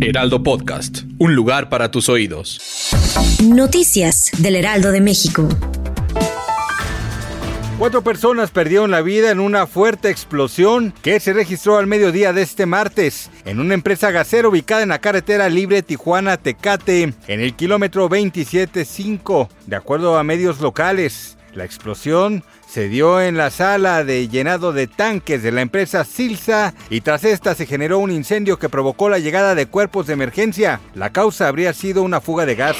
Heraldo Podcast, un lugar para tus oídos. Noticias del Heraldo de México. Cuatro personas perdieron la vida en una fuerte explosión que se registró al mediodía de este martes en una empresa gasera ubicada en la carretera libre Tijuana-Tecate, en el kilómetro 27.5, de acuerdo a medios locales. La explosión se dio en la sala de llenado de tanques de la empresa Silsa y tras esta se generó un incendio que provocó la llegada de cuerpos de emergencia. La causa habría sido una fuga de gas.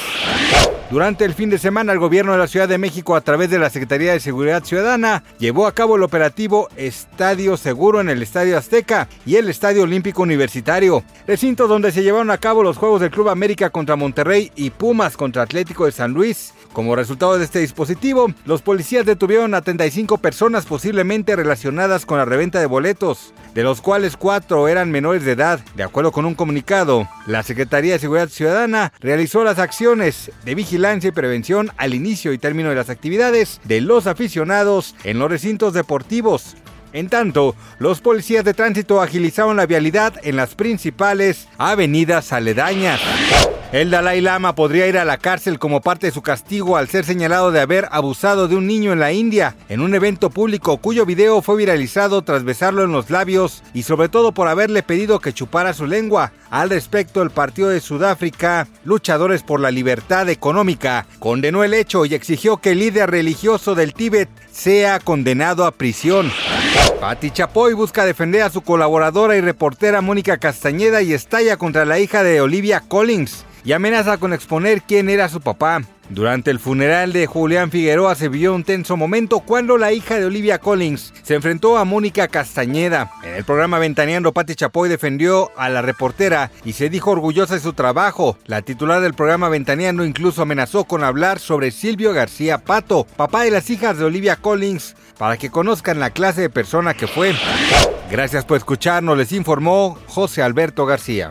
Durante el fin de semana, el gobierno de la Ciudad de México, a través de la Secretaría de Seguridad Ciudadana, llevó a cabo el operativo Estadio Seguro en el Estadio Azteca y el Estadio Olímpico Universitario, recintos donde se llevaron a cabo los Juegos del Club América contra Monterrey y Pumas contra Atlético de San Luis. Como resultado de este dispositivo, los policías detuvieron a 35 personas posiblemente relacionadas con la reventa de boletos, de los cuales cuatro eran menores de edad. De acuerdo con un comunicado, la Secretaría de Seguridad Ciudadana realizó las acciones de vigilancia y prevención al inicio y término de las actividades de los aficionados en los recintos deportivos. En tanto, los policías de tránsito agilizaron la vialidad en las principales avenidas aledañas. El Dalai Lama podría ir a la cárcel como parte de su castigo al ser señalado de haber abusado de un niño en la India en un evento público cuyo video fue viralizado tras besarlo en los labios y sobre todo por haberle pedido que chupara su lengua. Al respecto, el Partido de Sudáfrica, Luchadores por la Libertad Económica, condenó el hecho y exigió que el líder religioso del Tíbet sea condenado a prisión. Patti Chapoy busca defender a su colaboradora y reportera Mónica Castañeda y estalla contra la hija de Olivia Collins y amenaza con exponer quién era su papá. Durante el funeral de Julián Figueroa se vio un tenso momento cuando la hija de Olivia Collins se enfrentó a Mónica Castañeda. En el programa Ventaneando, Patti Chapoy defendió a la reportera y se dijo orgullosa de su trabajo. La titular del programa Ventaneando incluso amenazó con hablar sobre Silvio García Pato, papá de las hijas de Olivia Collins, para que conozcan la clase de persona que fue. Gracias por escucharnos, les informó José Alberto García.